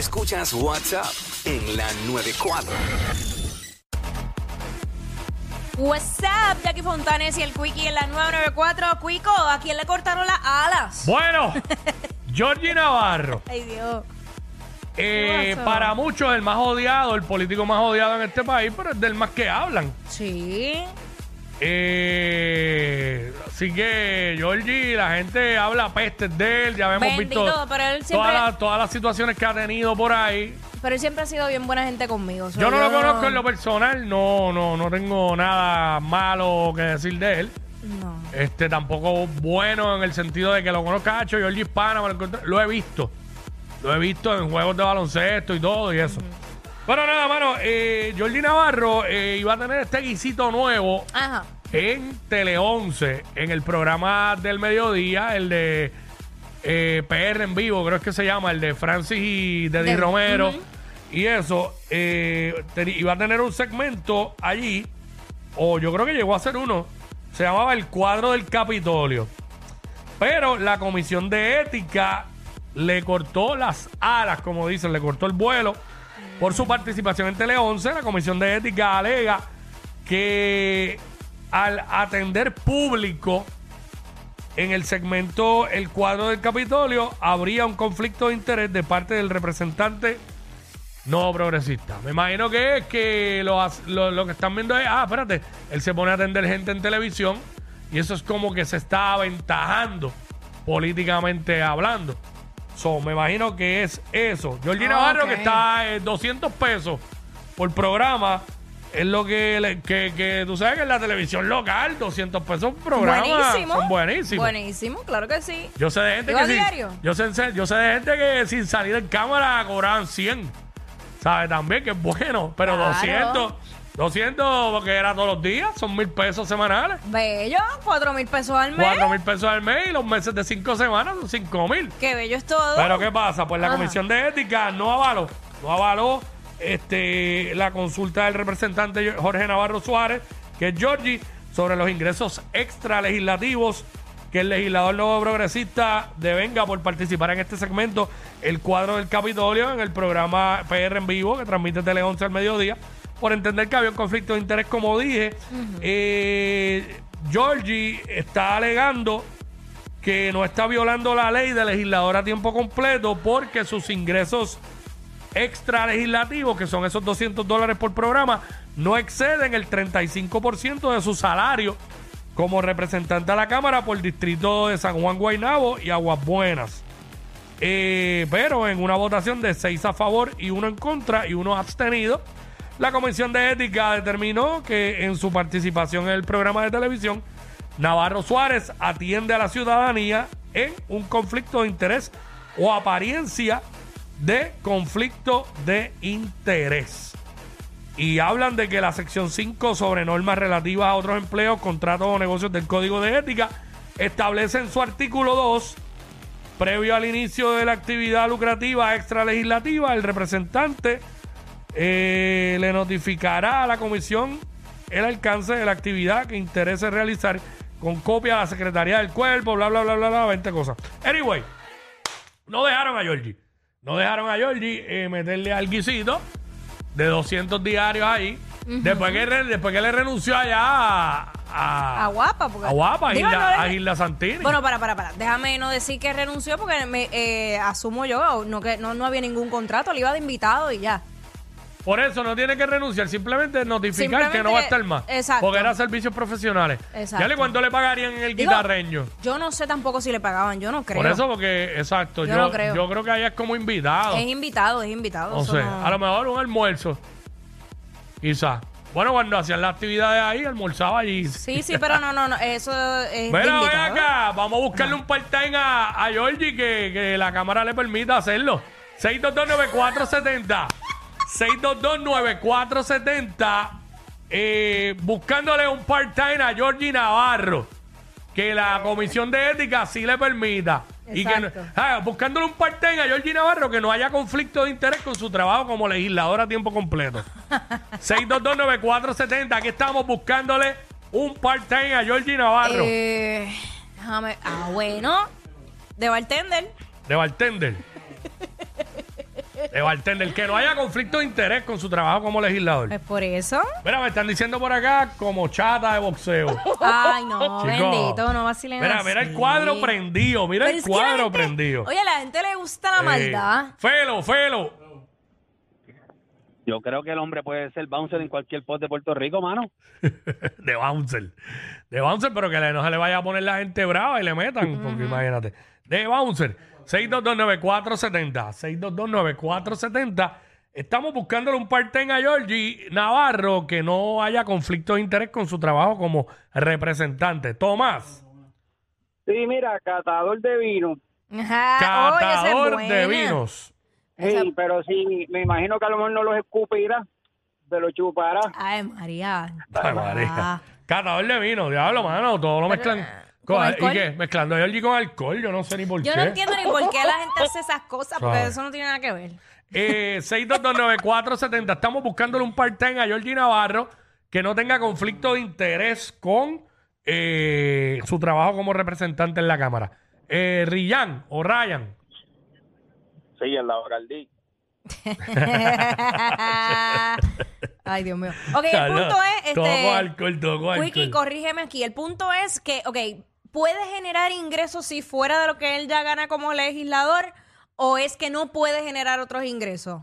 Escuchas WhatsApp en la 94. What's up, Jackie Fontanes y el Quickie en la 994. Quico, ¿a quién le cortaron las alas? Bueno, Georgie Navarro, Ay, Dios. eh, para muchos el más odiado, el político más odiado en este país, pero es del más que hablan. Sí. Eh, así que Georgie, la gente habla pestes de él, ya hemos Bendito, visto pero él siempre- todas, las, todas las situaciones que ha tenido por ahí. Pero él siempre ha sido bien buena gente conmigo. so Yo no lo conozco en lo personal, no, no, no tengo nada malo que decir de él. No. Este tampoco bueno en el sentido de que lo conozca Hacho, Georgie Hispana, me lo, encontré- lo he visto. Lo he visto en juegos de baloncesto y todo y eso. Pero nada, mano, eh, Georgie Navarro eh, iba a tener este guisito nuevo Ajá. en Tele 11, en el programa del mediodía, el de eh, PR en vivo, creo que se llama, el de Francis y De- Romero. Y eso, eh, te- iba a tener un segmento allí, o yo creo que llegó a ser uno, se llamaba El cuadro del Capitolio. Pero la comisión de ética le cortó las alas, como dicen, le cortó el vuelo por su participación en Tele 11. La comisión de ética alega que al atender público en el segmento El cuadro del Capitolio habría un conflicto de interés de parte del representante no progresista. Me imagino que es que lo, lo- lo que están viendo es, ah, espérate, él se pone a atender gente en televisión y eso es como que se está aventajando políticamente hablando. So, me imagino que es eso. Georgie Ah, Navarro, que está en 200 pesos por programa, es lo que, le- que, que tú sabes que en la televisión local, 200 pesos por programa Buenísimo. son buenísimos. Buenísimo, claro que sí. Yo sé de gente ¿Iba que sin- diario? yo sé, yo sé de gente que sin salir en cámara cobraban 100. ¿Sabes? También que es bueno, pero Claro. 200, 200 porque era todos los días, son mil pesos semanales. Bello, cuatro mil pesos al mes. Cuatro mil pesos al mes y los meses de cinco semanas son cinco mil. Qué bello es todo. Pero ¿qué pasa? Pues la Ajá. Comisión de Ética no avaló, no avaló este, la consulta del representante Jorge Navarro Suárez, que es Georgie, sobre los ingresos extra legislativos que el legislador nuevo progresista devenga por participar en este segmento, el cuadro del Capitolio, en el programa PR en vivo que transmite Tele 11 al mediodía, por entender que había un conflicto de interés, como dije. Eh, Georgie está alegando que no está violando la ley de legislador a tiempo completo porque sus ingresos extra legislativos, que son esos 200 dólares por programa, no exceden el 35% de su salario como representante a la Cámara por el distrito de San Juan Guaynabo y Aguas Buenas. Eh, pero en una votación de 6 a favor y uno en contra y uno abstenido, la Comisión de Ética determinó que en su participación en el programa de televisión, Navarro Suárez atiende a la ciudadanía en un conflicto de interés o apariencia de conflicto de interés. Y hablan de que la sección 5 sobre normas relativas a otros empleos, contratos o negocios del Código de Ética establece en su artículo 2 previo al inicio de la actividad lucrativa extralegislativa, el representante eh, le notificará a la comisión el alcance de la actividad que interese realizar con copia a la Secretaría del Cuerpo, bla, bla, bla, bla, bla, 20 cosas. Anyway, no dejaron a Georgie. No dejaron a Georgie eh, meterle al guisito de 200 diarios ahí. después, que, re- después que le renunció allá a, a, A guapa, porque. a Guapa, a Digo, Gilda, no le- a Gilda Santini. Bueno, para, para, para. Déjame no decir que renunció porque me eh, asumo yo no que no, no había ningún contrato, le iba de invitado y ya. Por eso no tiene que renunciar, simplemente notificar Simplemente que no va a estar más. exacto. Porque era servicios profesionales. Exacto. ¿Ya le cuánto le pagarían en el Digo, guitarreño? Yo no sé tampoco si le pagaban, yo no creo. Por eso, porque, exacto, Yo yo, no creo. yo creo que ahí es como invitado. Es invitado, es invitado. No eso sé, no- a lo mejor un almuerzo. Quizás. Bueno, cuando hacían las actividades ahí, almorzaba allí. Sí, sí, pero no, no, no. Eso es. de Mira, ven invitado. acá, vamos a buscarle un part-time a, a Georgie que, que la cámara le permita hacerlo. 6229470. 6229470 eh, buscándole un part-time a Georgie Navarro que la comisión de ética sí le permita. Y que no- Exacto. ah, buscándole un part-time a Georgie Navarro que no haya conflicto de interés con su trabajo como legislador a tiempo completo. 6229470 aquí estamos buscándole un part-time a Georgie Navarro Eh, déjame. Ah, bueno. De bartender. de bartender. De bartender, que no haya conflicto de interés con su trabajo como legislador. Pues por eso. Mira, me están diciendo por acá como chata de boxeo. Ay, no, Chico. bendito, no vacilen Mira, así. mira el cuadro prendido, mira Pero el es cuadro gente- prendido. Oye, a la gente le gusta la Eh, maldad. Felo, Felo. Yo creo que el hombre puede ser bouncer en cualquier post de Puerto Rico, mano. de bouncer. De bouncer, pero que le- no se le vaya a poner la gente brava y le metan, porque imagínate. De bouncer. 6229470. 6229470. Estamos buscándole un part-time a Georgie Navarro que no haya conflicto de interés con su trabajo como representante. Tomás, Sí, mira, catador de vino. Ajá. Catador buena. de vinos. Sí, pero sí, me imagino que a lo mejor no los escupirá, se los chupará. Ay, María. Ay, María. Catador de vino, diablo, mano. Todo lo mezclan. ¿Con con- ¿Y alcohol? qué? Mezclando a Georgie con alcohol. Yo no sé ni por Yo qué. no entiendo ni por qué la gente hace esas cosas, porque eso no tiene nada que ver. Eh, 6229470. Estamos buscándole un part-time a Georgie Navarro que no tenga conflicto de interés con eh, su trabajo como representante en la Cámara. Eh, Ryan o Ryan. Sí, en la alcaldía. Ay, Dios mío. Ok, el punto es, Todo con este, alcohol, todo con Wiki, alcohol. corrígeme aquí. El punto es que, ok, ¿puede generar ingresos si fuera de lo que él ya gana como legislador o es que no puede generar otros ingresos?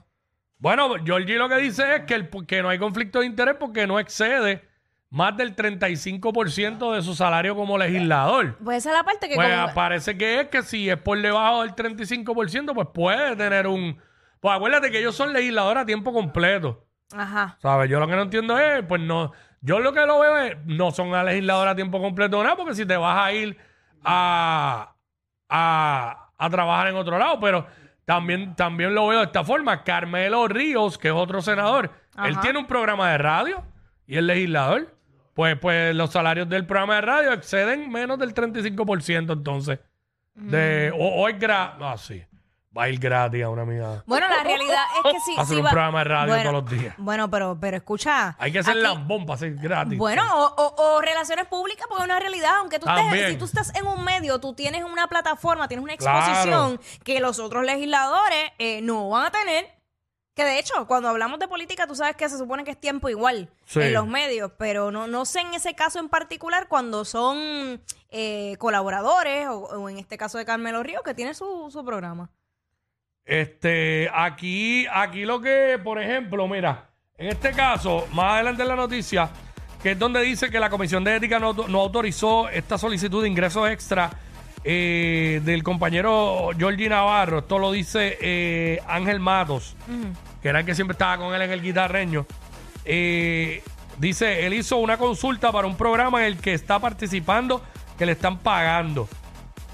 Bueno, Georgie lo que dice es que, el, que no hay conflicto de interés porque no excede más del 35% de su salario como legislador. Pues esa es la parte que... Pues como- parece que es que si es por debajo del 35%, pues puede tener un... Pues acuérdate que ellos son legisladores a tiempo completo. Ajá. ¿Sabes? Yo lo que no entiendo es, pues no... Yo lo que lo veo es, no son a legisladores a tiempo completo nada, porque si te vas a ir a, a, a trabajar en otro lado, pero también, también lo veo de esta forma. Carmelo Ríos, que es otro senador, él tiene un programa de radio y es legislador. Pues, pues los salarios del programa de radio exceden menos del 35% entonces. De, o, o es gratis. Ah, sí. Va a ir gratis a una amiga. Bueno, la realidad es que sí. Hacer sí un va- programa de radio Bueno, todos los días. Bueno, pero, pero escucha. Hay que hacer aquí- lambón para ser gratis. Bueno, o, o- o relaciones públicas, porque es una realidad. Aunque tú estés, si tú estás en un medio, tú tienes una plataforma, tienes una Claro. exposición que los otros legisladores eh, no van a tener. Que de hecho, cuando hablamos de política, tú sabes que se supone que es tiempo igual Sí. en los medios, pero no, no sé en ese caso en particular cuando son eh, colaboradores, o, o en este caso de Carmelo Ríos, que tiene su, su programa. Este, aquí, aquí lo que, por ejemplo, mira, en este caso, más adelante en la noticia, que es donde dice que la Comisión de Ética no, no autorizó esta solicitud de ingresos extra eh, del compañero Georgie Navarro. Esto lo dice eh, Ángel Matos, que era el que siempre estaba con él en el guitarreño. Eh, dice, él hizo una consulta para un programa en el que está participando, que le están pagando.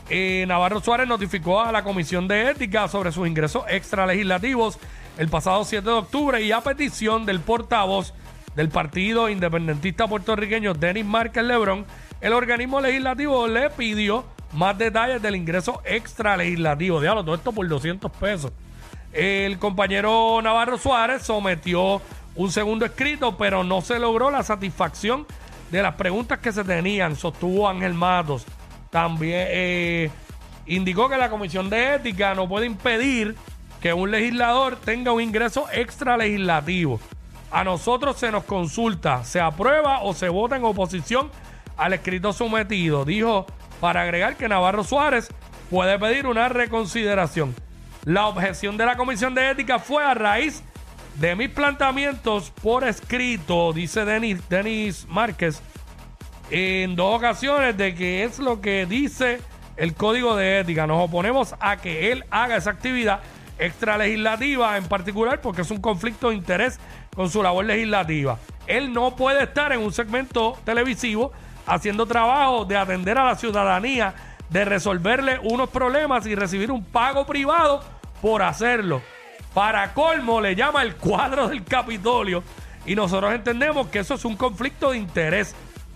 Eh, Navarro Suárez notificó a la Comisión de Ética sobre sus ingresos extralegislativos el pasado 7 de octubre y a petición del portavoz del Partido Independentista Puertorriqueño, Denis Márquez Lebrón, el organismo legislativo le pidió más detalles del ingreso extralegislativo. Diablo, todo esto por 200 pesos. El compañero Navarro Suárez sometió un segundo escrito, pero no se logró la satisfacción de las preguntas que se tenían, sostuvo Ángel Matos. También eh, indicó que la Comisión de Ética no puede impedir que un legislador tenga un ingreso extralegislativo. A nosotros se nos consulta, se aprueba o se vota en oposición al escrito sometido. Dijo para agregar que Navarro Suárez puede pedir una reconsideración. La objeción de la Comisión de Ética fue a raíz de mis planteamientos por escrito, dice Denis, Denis Márquez, en dos ocasiones de que es lo que dice el código de ética. Nos oponemos a que él haga esa actividad extralegislativa en particular porque es un conflicto de interés con su labor legislativa. Él no puede estar en un segmento televisivo haciendo trabajo de atender a la ciudadanía, de resolverle unos problemas y recibir un pago privado por hacerlo. Para colmo, le llama el cuadro del Capitolio y nosotros entendemos que eso es un conflicto de interés.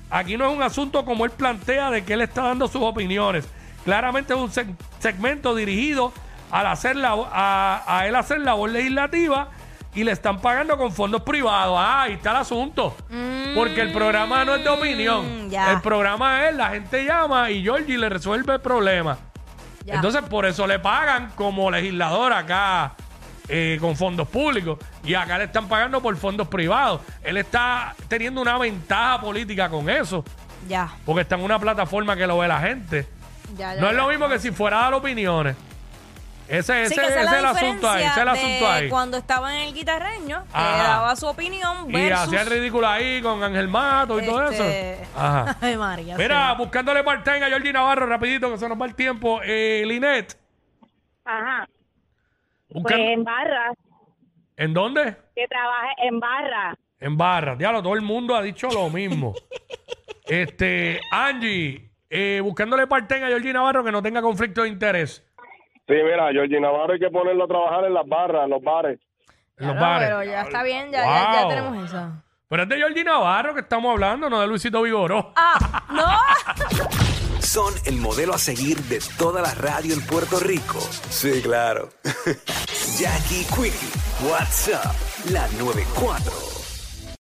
Aquí no es un asunto como él plantea de que él está dando sus opiniones. Claramente es un seg- segmento dirigido al hacer la, a, a él hacer labor legislativa y le están pagando con fondos privados. Ah, ahí está el asunto. Porque el programa no es de opinión. Mm, ya. El programa es la gente llama y Georgie le resuelve el problema. Ya. Entonces, por eso le pagan como legislador acá eh, con fondos públicos. Y acá le están pagando por fondos privados. Él está teniendo una ventaja política con eso. Ya. Porque está en una plataforma que lo ve la gente. Ya, ya, No es lo mismo que si fuera a dar opiniones. Ese, ese, Sí, es el asunto ahí. Ese es el asunto ahí. cuando estaba en el guitarreño, que daba su opinión Y versus... hacía el ridículo ahí con Ángel Mato y todo este, eso. Ajá. Ay, María. Mira, sí. buscándole part-time a Georgie Navarro, rapidito, que se nos va el tiempo. Eh, Linet, Ajá. Pues en barra, ¿en dónde? que trabaje en barra. En barras. Diablo, todo el mundo ha dicho lo mismo. este, Angie, eh, buscándole parte a Georgie Navarro que no tenga conflicto de interés Sí, mira, Georgie Navarro hay que ponerlo a trabajar en las barras, en los bares. en los bares. pero ya está bien, ya, ya, ya Wow. tenemos eso. Pero es de Georgie Navarro que estamos hablando, no de Luisito Vigoró. Ah, no. Son el modelo a seguir de toda la radio en Puerto Rico. Sí, claro. Jackie Quickie, WhatsApp, la 94.